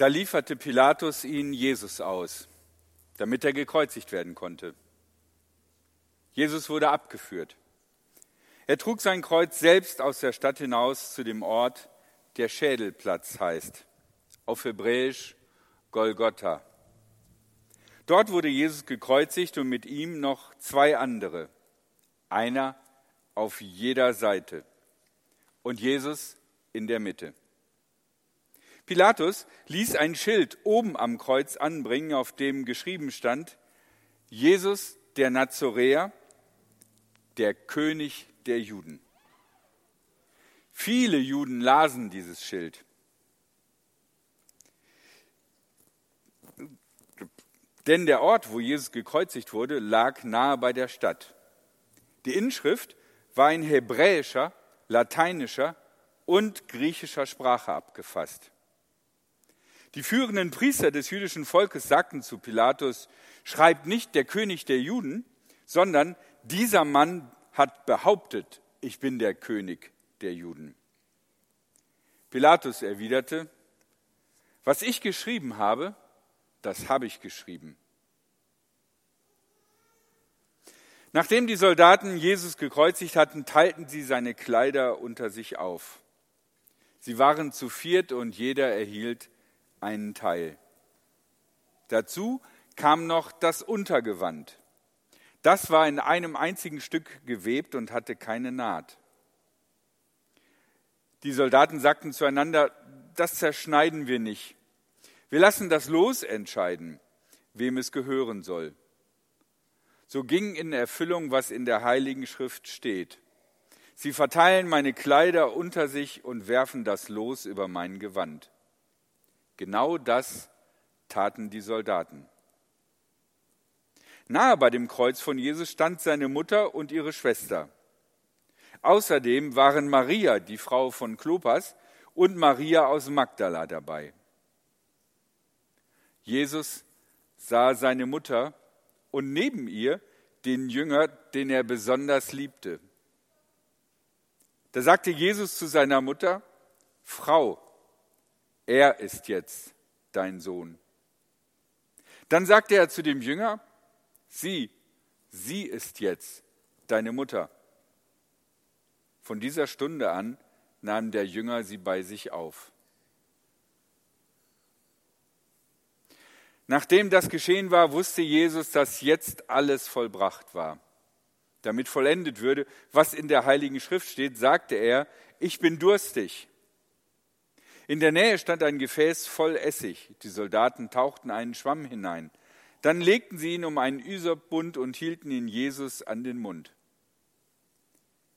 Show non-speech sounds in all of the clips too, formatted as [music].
Da lieferte Pilatus ihn Jesus aus, damit er gekreuzigt werden konnte. Jesus wurde abgeführt. Er trug sein Kreuz selbst aus der Stadt hinaus zu dem Ort, der Schädelplatz heißt, auf Hebräisch Golgotha. Dort wurde Jesus gekreuzigt und mit ihm noch zwei andere, einer auf jeder Seite und Jesus in der Mitte. Pilatus ließ ein Schild oben am Kreuz anbringen, auf dem geschrieben stand, Jesus der Nazoräer, der König der Juden. Viele Juden lasen dieses Schild. Denn der Ort, wo Jesus gekreuzigt wurde, lag nahe bei der Stadt. Die Inschrift war in hebräischer, lateinischer und griechischer Sprache abgefasst. Die führenden Priester des jüdischen Volkes sagten zu Pilatus, schreibt nicht der König der Juden, sondern dieser Mann hat behauptet, ich bin der König der Juden. Pilatus erwiderte, was ich geschrieben habe, das habe ich geschrieben. Nachdem die Soldaten Jesus gekreuzigt hatten, teilten sie seine Kleider unter sich auf. Sie waren zu viert und jeder erhielt einen Teil. Dazu kam noch das Untergewand. Das war in einem einzigen Stück gewebt und hatte keine Naht. Die Soldaten sagten zueinander, das zerschneiden wir nicht. Wir lassen das Los entscheiden, wem es gehören soll. So ging in Erfüllung, was in der Heiligen Schrift steht. Sie verteilen meine Kleider unter sich und werfen das Los über mein Gewand. Genau das taten die Soldaten. Nahe bei dem Kreuz von Jesus stand seine Mutter und ihre Schwester. Außerdem waren Maria, die Frau von Klopas, und Maria aus Magdala dabei. Jesus sah seine Mutter und neben ihr den Jünger, den er besonders liebte. Da sagte Jesus zu seiner Mutter, Frau, er ist jetzt dein Sohn. Dann sagte er zu dem Jünger, sie, sie ist jetzt deine Mutter. Von dieser Stunde an nahm der Jünger sie bei sich auf. Nachdem das geschehen war, wusste Jesus, dass jetzt alles vollbracht war. Damit vollendet würde, was in der Heiligen Schrift steht, sagte er, ich bin durstig. In der Nähe stand ein Gefäß voll Essig. Die Soldaten tauchten einen Schwamm hinein. Dann legten sie ihn um einen Üsopbund und hielten ihn Jesus an den Mund.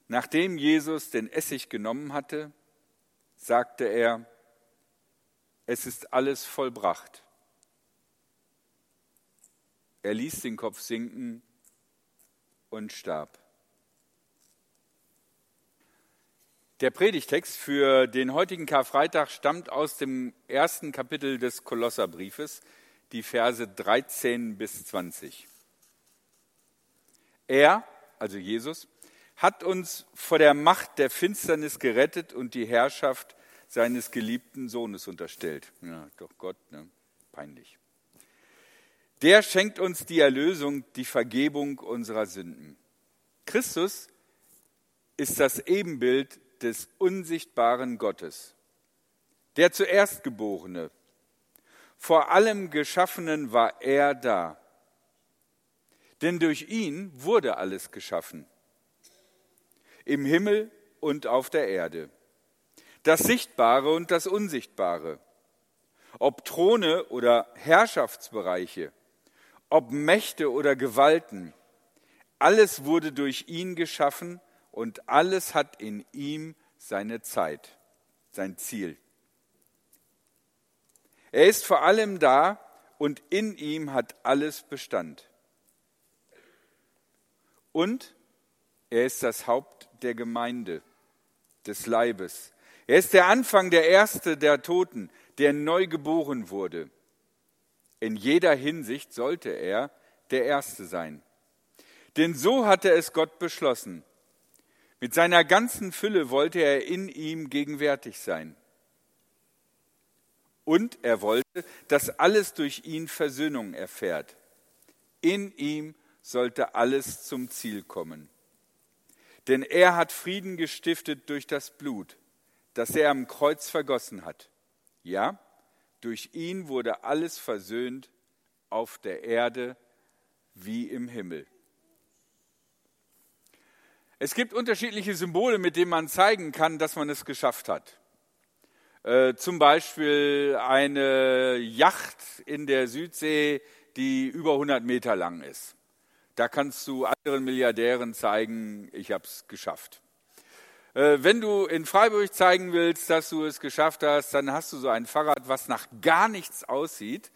Nachdem Jesus den Essig genommen hatte, sagte er, es ist alles vollbracht. Er ließ den Kopf sinken und starb. Der Predigtext für den heutigen Karfreitag stammt aus dem ersten Kapitel des Kolosserbriefes, die Verse 13 bis 20. Er, also Jesus, hat uns vor der Macht der Finsternis gerettet und die Herrschaft seines geliebten Sohnes unterstellt. Ja, doch Gott, ne? peinlich. Der schenkt uns die Erlösung, die Vergebung unserer Sünden. Christus ist das Ebenbild des unsichtbaren Gottes, der zuerst Geborene. Vor allem Geschaffenen war er da. Denn durch ihn wurde alles geschaffen. Im Himmel und auf der Erde. Das Sichtbare und das Unsichtbare. Ob Throne oder Herrschaftsbereiche. Ob Mächte oder Gewalten. Alles wurde durch ihn geschaffen und alles hat in ihm seine Zeit, sein Ziel. Er ist vor allem da und in ihm hat alles Bestand. Und er ist das Haupt der Gemeinde, des Leibes. Er ist der Anfang, der Erste der Toten, der neu geboren wurde. In jeder Hinsicht sollte er der Erste sein. Denn so hatte es Gott beschlossen. Mit seiner ganzen Fülle wollte er in ihm gegenwärtig sein. Und er wollte, dass alles durch ihn Versöhnung erfährt. In ihm sollte alles zum Ziel kommen. Denn er hat Frieden gestiftet durch das Blut, das er am Kreuz vergossen hat. Ja, durch ihn wurde alles versöhnt auf der Erde wie im Himmel. Es gibt unterschiedliche Symbole, mit denen man zeigen kann, dass man es geschafft hat. Äh, zum Beispiel eine Yacht in der Südsee, die über 100 Meter lang ist. Da kannst du anderen Milliardären zeigen, ich habe es geschafft. Äh, wenn du in Freiburg zeigen willst, dass du es geschafft hast, dann hast du so ein Fahrrad, was nach gar nichts aussieht,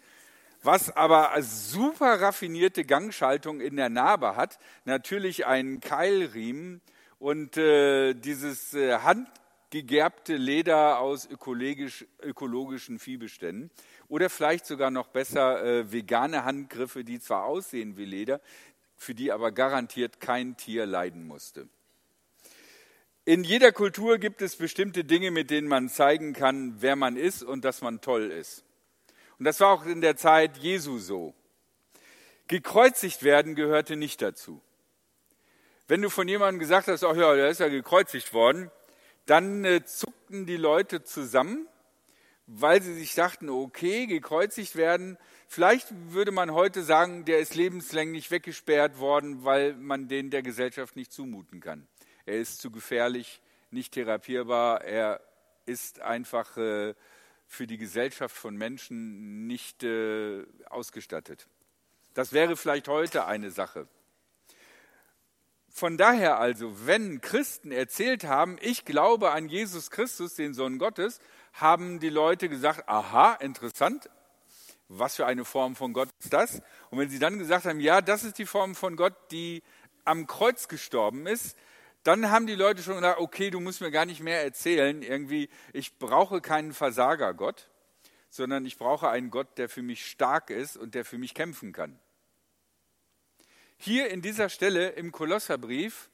was aber super raffinierte Gangschaltung in der Narbe hat, natürlich einen Keilriemen und äh, dieses äh, handgegerbte Leder aus ökologisch, ökologischen Viehbeständen oder vielleicht sogar noch besser äh, vegane Handgriffe, die zwar aussehen wie Leder, für die aber garantiert kein Tier leiden musste. In jeder Kultur gibt es bestimmte Dinge, mit denen man zeigen kann, wer man ist und dass man toll ist. Und das war auch in der Zeit Jesu so. Gekreuzigt werden gehörte nicht dazu. Wenn du von jemandem gesagt hast, ach ja, der ist ja gekreuzigt worden, dann äh, zuckten die Leute zusammen, weil sie sich dachten, okay, gekreuzigt werden, Vielleicht würde man heute sagen, der ist lebenslänglich weggesperrt worden, weil man den der Gesellschaft nicht zumuten kann. Er ist zu gefährlich, nicht therapierbar, er ist einfach äh, für die Gesellschaft von Menschen nicht äh, ausgestattet. Das wäre vielleicht heute eine Sache. Von daher also, wenn Christen erzählt haben, ich glaube an Jesus Christus, den Sohn Gottes, haben die Leute gesagt, aha, interessant, was für eine Form von Gott ist das? Und wenn sie dann gesagt haben, ja, das ist die Form von Gott, die am Kreuz gestorben ist, dann haben die Leute schon gesagt, okay, du musst mir gar nicht mehr erzählen, irgendwie, ich brauche keinen Versager-Gott, sondern ich brauche einen Gott, der für mich stark ist und der für mich kämpfen kann. Hier in dieser Stelle im Kolosserbrief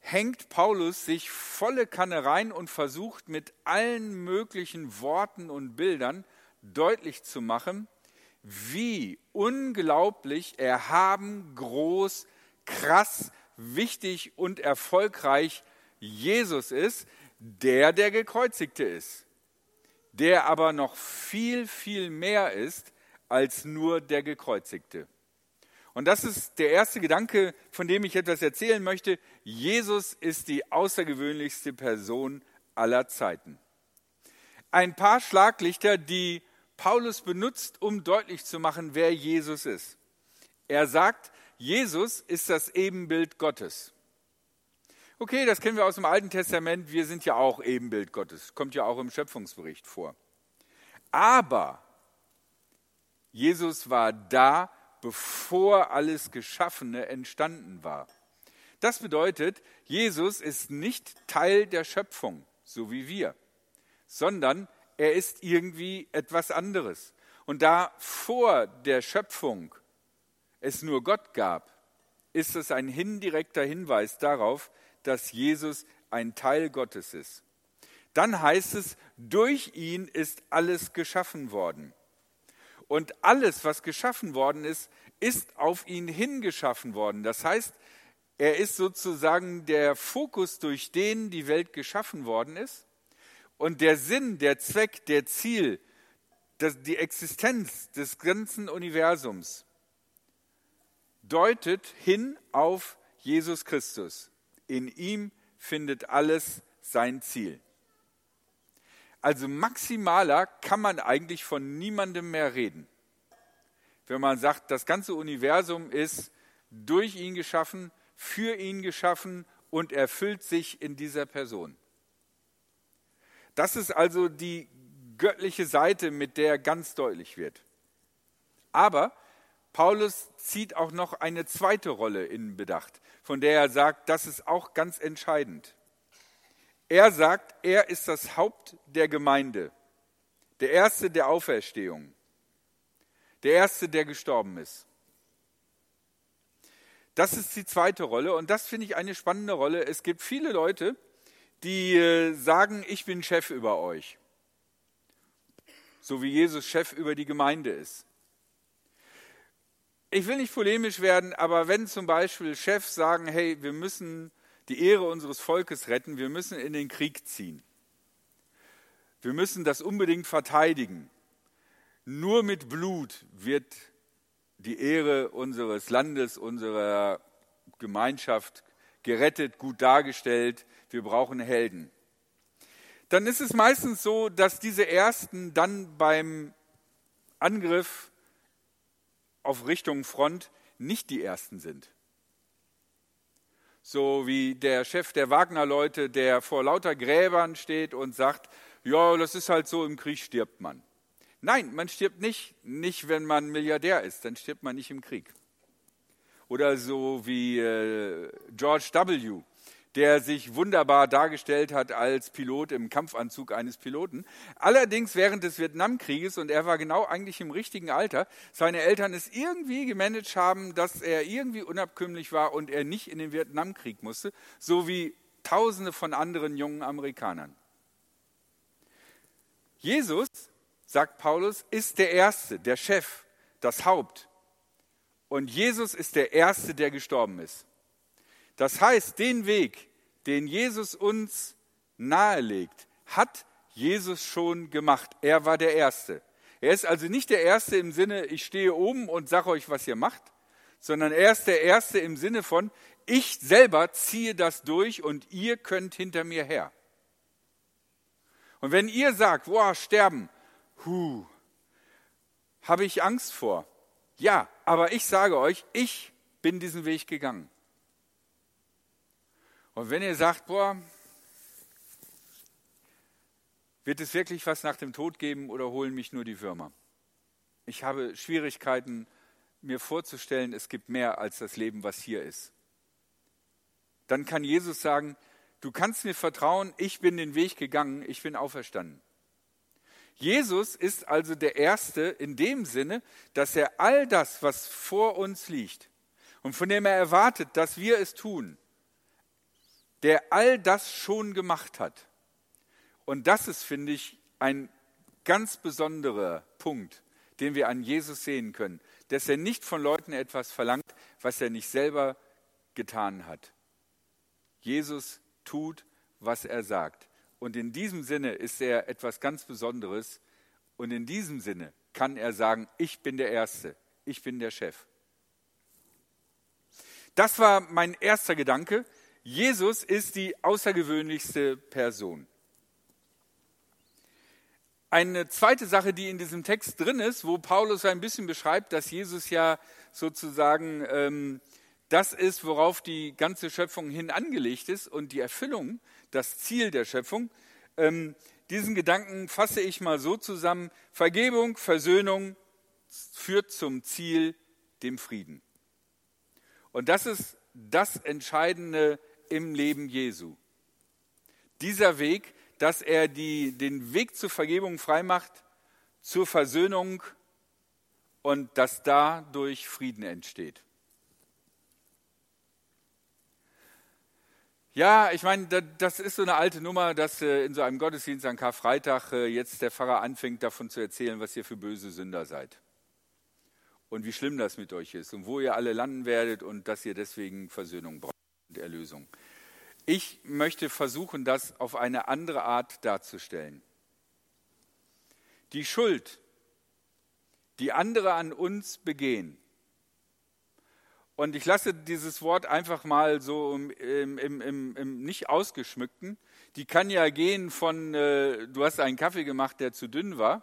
hängt Paulus sich volle Kanne rein und versucht mit allen möglichen Worten und Bildern deutlich zu machen, wie unglaublich erhaben, groß, krass, wichtig und erfolgreich Jesus ist, der der gekreuzigte ist, der aber noch viel, viel mehr ist als nur der gekreuzigte. Und das ist der erste Gedanke, von dem ich etwas erzählen möchte. Jesus ist die außergewöhnlichste Person aller Zeiten. Ein paar Schlaglichter, die Paulus benutzt, um deutlich zu machen, wer Jesus ist. Er sagt, Jesus ist das Ebenbild Gottes. Okay, das kennen wir aus dem Alten Testament. Wir sind ja auch Ebenbild Gottes. Kommt ja auch im Schöpfungsbericht vor. Aber Jesus war da, bevor alles Geschaffene entstanden war. Das bedeutet, Jesus ist nicht Teil der Schöpfung, so wie wir, sondern er ist irgendwie etwas anderes. Und da vor der Schöpfung es nur Gott gab, ist es ein indirekter Hinweis darauf, dass Jesus ein Teil Gottes ist. Dann heißt es, durch ihn ist alles geschaffen worden. Und alles, was geschaffen worden ist, ist auf ihn hingeschaffen worden. Das heißt, er ist sozusagen der Fokus, durch den die Welt geschaffen worden ist. Und der Sinn, der Zweck, der Ziel, das, die Existenz des ganzen Universums deutet hin auf Jesus Christus. In ihm findet alles sein Ziel. Also maximaler kann man eigentlich von niemandem mehr reden. Wenn man sagt, das ganze Universum ist durch ihn geschaffen, für ihn geschaffen und erfüllt sich in dieser Person. Das ist also die göttliche Seite, mit der ganz deutlich wird. Aber Paulus zieht auch noch eine zweite Rolle in Bedacht, von der er sagt, das ist auch ganz entscheidend. Er sagt, er ist das Haupt der Gemeinde, der Erste der Auferstehung, der Erste, der gestorben ist. Das ist die zweite Rolle und das finde ich eine spannende Rolle. Es gibt viele Leute, die äh, sagen, ich bin Chef über euch. so wie Jesus Chef über die Gemeinde ist. Ich will nicht polemisch werden, aber wenn zum Beispiel Chefs sagen, hey, wir müssen die Ehre unseres Volkes retten, wir müssen in den Krieg ziehen, wir müssen das unbedingt verteidigen, nur mit Blut wird die Ehre unseres Landes, unserer Gemeinschaft gerettet, gut dargestellt, wir brauchen Helden. Dann ist es meistens so, dass diese Ersten dann beim Angriff auf Richtung Front nicht die Ersten sind. So wie der Chef der Wagner-Leute, der vor lauter Gräbern steht und sagt, ja, das ist halt so, im Krieg stirbt man. Nein, man stirbt nicht, nicht wenn man Milliardär ist, dann stirbt man nicht im Krieg. Oder so wie äh, George W., der sich wunderbar dargestellt hat als Pilot im Kampfanzug eines Piloten. Allerdings während des Vietnamkrieges, und er war genau eigentlich im richtigen Alter, seine Eltern es irgendwie gemanagt haben, dass er irgendwie unabkömmlich war und er nicht in den Vietnamkrieg musste, so wie Tausende von anderen jungen Amerikanern. Jesus, sagt Paulus, ist der Erste, der Chef, das Haupt. Und Jesus ist der Erste, der gestorben ist. Das heißt, den Weg, den Jesus uns nahelegt, hat Jesus schon gemacht. Er war der Erste. Er ist also nicht der Erste im Sinne, ich stehe oben und sage euch, was ihr macht, sondern er ist der Erste im Sinne von, ich selber ziehe das durch und ihr könnt hinter mir her. Und wenn ihr sagt, boah, sterben, hu, habe ich Angst vor. Ja, aber ich sage euch, ich bin diesen Weg gegangen. Und wenn ihr sagt, boah, wird es wirklich was nach dem Tod geben oder holen mich nur die Würmer? Ich habe Schwierigkeiten, mir vorzustellen, es gibt mehr als das Leben, was hier ist. Dann kann Jesus sagen, du kannst mir vertrauen, ich bin den Weg gegangen, ich bin auferstanden. Jesus ist also der Erste in dem Sinne, dass er all das, was vor uns liegt und von dem er erwartet, dass wir es tun, der all das schon gemacht hat. Und das ist, finde ich, ein ganz besonderer Punkt, den wir an Jesus sehen können, dass er nicht von Leuten etwas verlangt, was er nicht selber getan hat. Jesus tut, was er sagt. Und in diesem Sinne ist er etwas ganz Besonderes. Und in diesem Sinne kann er sagen, ich bin der Erste, ich bin der Chef. Das war mein erster Gedanke. Jesus ist die außergewöhnlichste Person. Eine zweite Sache, die in diesem Text drin ist, wo Paulus ein bisschen beschreibt, dass Jesus ja sozusagen ähm, das ist, worauf die ganze Schöpfung hin angelegt ist und die Erfüllung, das Ziel der Schöpfung. Ähm, diesen Gedanken fasse ich mal so zusammen. Vergebung, Versöhnung führt zum Ziel, dem Frieden. Und das ist das Entscheidende im Leben Jesu. Dieser Weg, dass er die, den Weg zur Vergebung freimacht, zur Versöhnung und dass dadurch Frieden entsteht. Ja, ich meine, das ist so eine alte Nummer, dass äh, in so einem Gottesdienst an Karfreitag äh, jetzt der Pfarrer anfängt, davon zu erzählen, was ihr für böse Sünder seid. Und wie schlimm das mit euch ist und wo ihr alle landen werdet und dass ihr deswegen Versöhnung braucht Erlösung. Ich möchte versuchen, das auf eine andere Art darzustellen. Die Schuld, die andere an uns begehen, und ich lasse dieses Wort einfach mal so im, im, im, im nicht ausgeschmückten. Die kann ja gehen von, äh, du hast einen Kaffee gemacht, der zu dünn war,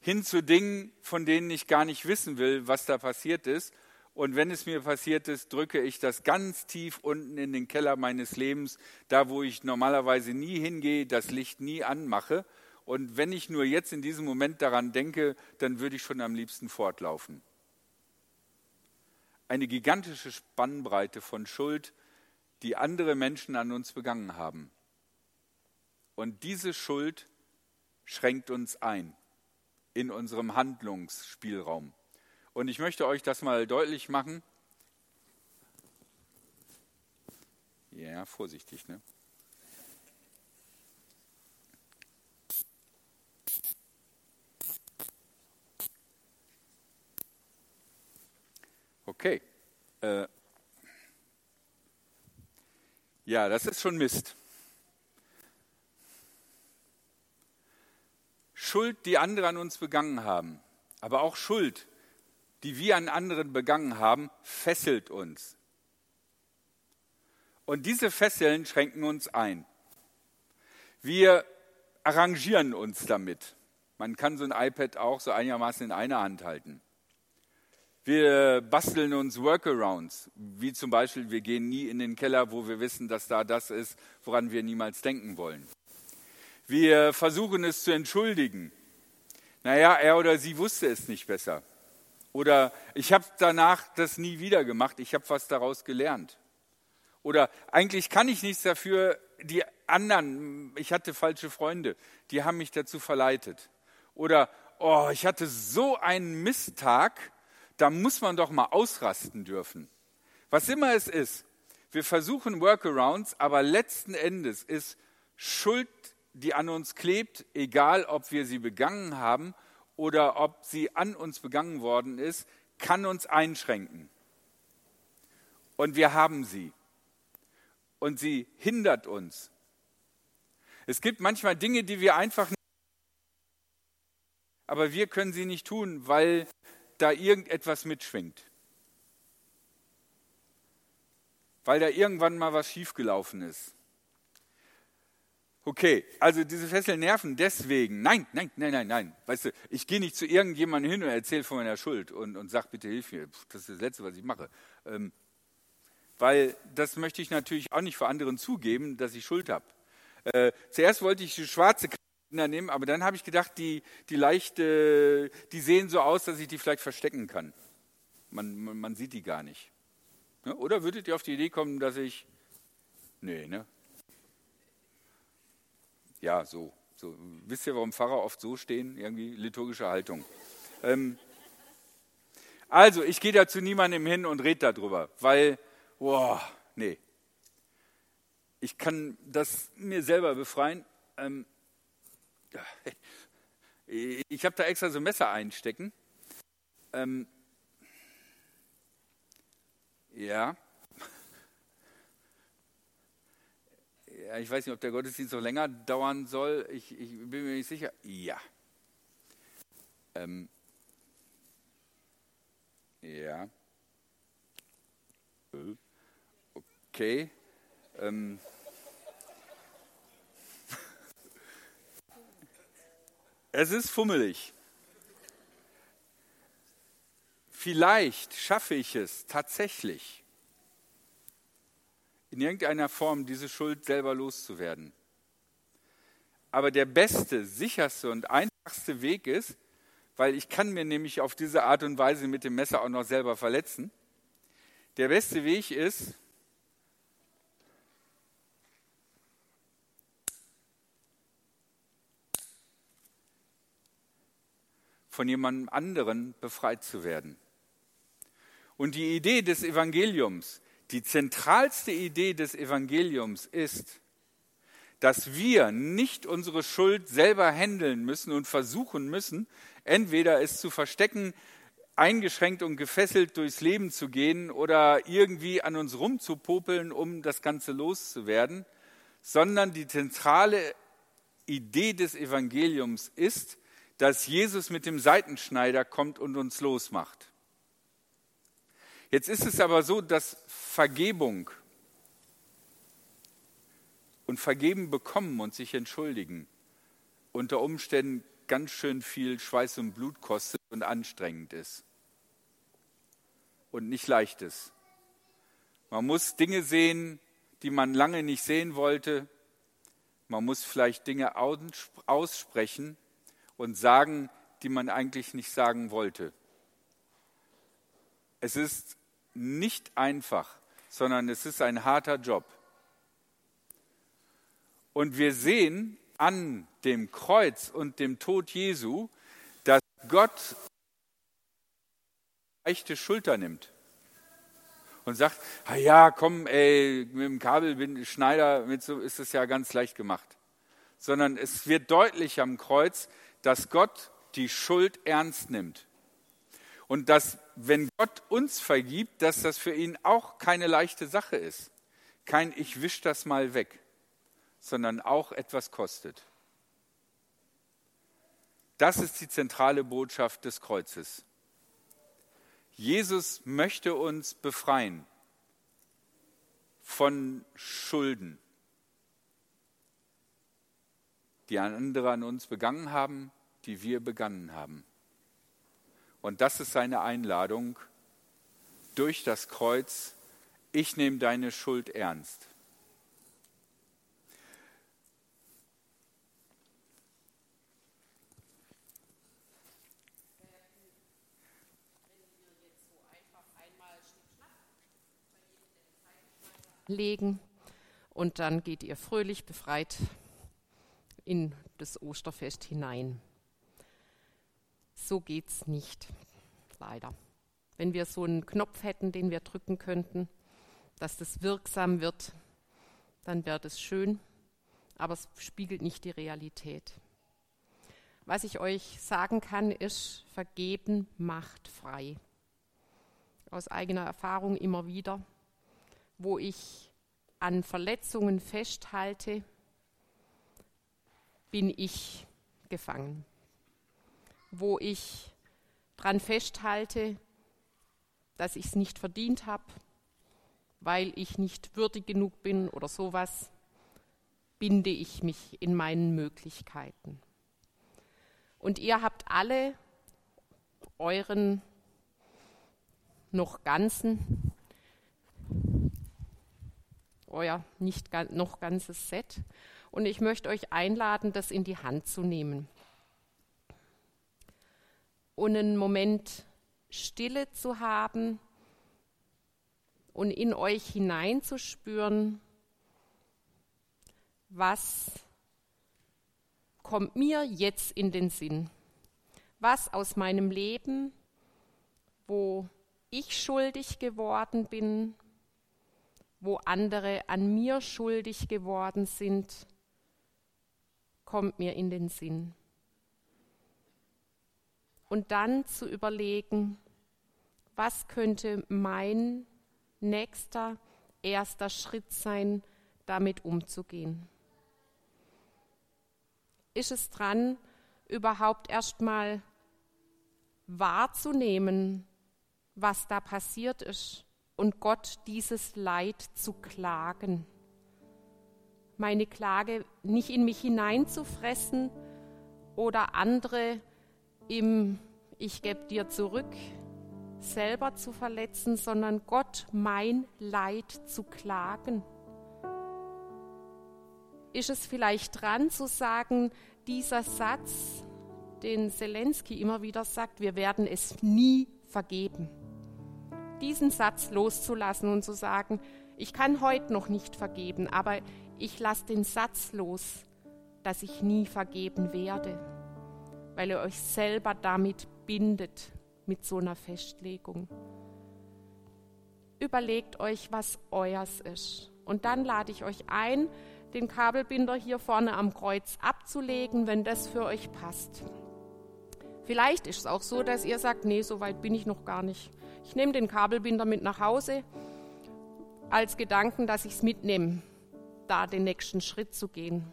hin zu Dingen, von denen ich gar nicht wissen will, was da passiert ist und wenn es mir passiert ist, drücke ich das ganz tief unten in den Keller meines Lebens, da wo ich normalerweise nie hingehe, das Licht nie anmache. Und wenn ich nur jetzt in diesem Moment daran denke, dann würde ich schon am liebsten fortlaufen. Eine gigantische Spannbreite von Schuld, die andere Menschen an uns begangen haben. Und diese Schuld schränkt uns ein in unserem Handlungsspielraum. Und ich möchte euch das mal deutlich machen. Ja, vorsichtig, ne? Okay. Äh ja, das ist schon Mist. Schuld, die andere an uns begangen haben, aber auch Schuld, die wir an anderen begangen haben, fesselt uns. Und diese Fesseln schränken uns ein. Wir arrangieren uns damit. Man kann so ein iPad auch so einigermaßen in einer Hand halten. Wir basteln uns Workarounds, wie zum Beispiel, wir gehen nie in den Keller, wo wir wissen, dass da das ist, woran wir niemals denken wollen. Wir versuchen es zu entschuldigen. Naja, er oder sie wusste es nicht besser. Oder ich habe danach das nie wieder gemacht, ich habe was daraus gelernt. Oder eigentlich kann ich nichts dafür, die anderen, ich hatte falsche Freunde, die haben mich dazu verleitet. Oder, oh, ich hatte so einen Misttag, da muss man doch mal ausrasten dürfen. Was immer es ist, wir versuchen Workarounds, aber letzten Endes ist Schuld, die an uns klebt, egal ob wir sie begangen haben oder ob sie an uns begangen worden ist, kann uns einschränken. Und wir haben sie. Und sie hindert uns. Es gibt manchmal Dinge, die wir einfach nicht, aber wir können sie nicht tun, weil da irgendetwas mitschwingt. Weil da irgendwann mal was schiefgelaufen ist. Okay, also diese Fesseln nerven deswegen. Nein, nein, nein, nein, nein. Weißt du, ich gehe nicht zu irgendjemandem hin und erzähle von meiner Schuld und, und sage, bitte hilf mir. Das ist das Letzte, was ich mache. Ähm, weil das möchte ich natürlich auch nicht vor anderen zugeben, dass ich Schuld habe. Äh, zuerst wollte ich die schwarze Kinder nehmen, aber dann habe ich gedacht, die, die leichte, die sehen so aus, dass ich die vielleicht verstecken kann. Man, man, man sieht die gar nicht. Ne? oder würdet ihr auf die Idee kommen, dass ich. Nee, ne? Ja, so. so. Wisst ihr, warum Pfarrer oft so stehen? Irgendwie liturgische Haltung. Ähm, also, ich gehe da zu niemandem hin und rede darüber, weil, boah, nee. Ich kann das mir selber befreien. Ähm, [laughs] ich habe da extra so Messer einstecken. Ähm, ja. ja. Ich weiß nicht, ob der Gottesdienst noch länger dauern soll. Ich, ich bin mir nicht sicher. Ja. Ähm, ja. Okay. Ähm, [laughs] Es ist fummelig. Vielleicht schaffe ich es tatsächlich, in irgendeiner Form diese Schuld selber loszuwerden. Aber der beste, sicherste und einfachste Weg ist, weil ich kann mir nämlich auf diese Art und Weise mit dem Messer auch noch selber verletzen, der beste Weg ist, von jemandem anderen befreit zu werden. Und die Idee des Evangeliums, die zentralste Idee des Evangeliums ist, dass wir nicht unsere Schuld selber handeln müssen und versuchen müssen, entweder es zu verstecken, eingeschränkt und gefesselt durchs Leben zu gehen oder irgendwie an uns rumzupopeln, um das Ganze loszuwerden, sondern die zentrale Idee des Evangeliums ist, dass Jesus mit dem Seitenschneider kommt und uns losmacht. Jetzt ist es aber so, dass Vergebung und Vergeben bekommen und sich entschuldigen unter Umständen ganz schön viel Schweiß und Blut kostet und anstrengend ist und nicht leicht ist. Man muss Dinge sehen, die man lange nicht sehen wollte. Man muss vielleicht Dinge aussprechen, und sagen, die man eigentlich nicht sagen wollte. Es ist nicht einfach, sondern es ist ein harter Job. Und wir sehen an dem Kreuz und dem Tod Jesu, dass Gott leichte Schulter nimmt und sagt, ja, komm, ey, mit dem Kabelschneider mit so ist es ja ganz leicht gemacht. Sondern es wird deutlich am Kreuz, dass Gott die Schuld ernst nimmt. Und dass, wenn Gott uns vergibt, dass das für ihn auch keine leichte Sache ist. Kein Ich wisch das mal weg, sondern auch etwas kostet. Das ist die zentrale Botschaft des Kreuzes. Jesus möchte uns befreien von Schulden, die andere an uns begangen haben, die wir begangen haben. Und das ist seine Einladung durch das Kreuz. Ich nehme deine Schuld ernst. legen und dann geht ihr fröhlich befreit in das Osterfest hinein. So geht's nicht, leider. Wenn wir so einen Knopf hätten, den wir drücken könnten, dass das wirksam wird, dann wäre das schön, aber es spiegelt nicht die Realität. Was ich euch sagen kann, ist, vergeben macht frei. Aus eigener Erfahrung immer wieder wo ich an Verletzungen festhalte, bin ich gefangen. Wo ich daran festhalte, dass ich es nicht verdient habe, weil ich nicht würdig genug bin oder sowas, binde ich mich in meinen Möglichkeiten. Und ihr habt alle euren noch ganzen euer nicht noch ganzes Set. Und ich möchte euch einladen, das in die Hand zu nehmen. Und einen Moment Stille zu haben und in euch hineinzuspüren, was kommt mir jetzt in den Sinn? Was aus meinem Leben, wo ich schuldig geworden bin, wo andere an mir schuldig geworden sind, kommt mir in den Sinn. Und dann zu überlegen, was könnte mein nächster, erster Schritt sein, damit umzugehen. Ist es dran, überhaupt erstmal wahrzunehmen, was da passiert ist? und Gott dieses Leid zu klagen. Meine Klage nicht in mich hineinzufressen oder andere im Ich gebe dir zurück selber zu verletzen, sondern Gott mein Leid zu klagen. Ist es vielleicht dran zu sagen, dieser Satz, den Zelensky immer wieder sagt, wir werden es nie vergeben diesen Satz loszulassen und zu sagen, ich kann heute noch nicht vergeben, aber ich lasse den Satz los, dass ich nie vergeben werde, weil ihr euch selber damit bindet mit so einer Festlegung. Überlegt euch, was euers ist. Und dann lade ich euch ein, den Kabelbinder hier vorne am Kreuz abzulegen, wenn das für euch passt. Vielleicht ist es auch so, dass ihr sagt, nee, so weit bin ich noch gar nicht. Ich nehme den Kabelbinder mit nach Hause als Gedanken, dass ich es mitnehme, da den nächsten Schritt zu gehen.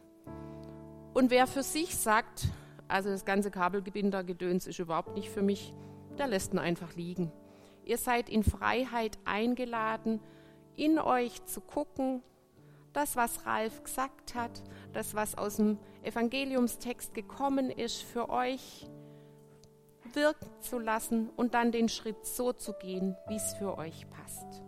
Und wer für sich sagt, also das ganze Kabelbindergedöns ist überhaupt nicht für mich, der lässt ihn einfach liegen. Ihr seid in Freiheit eingeladen, in euch zu gucken, das, was Ralf gesagt hat, das, was aus dem Evangeliumstext gekommen ist, für euch wirken zu lassen und dann den Schritt so zu gehen, wie es für euch passt.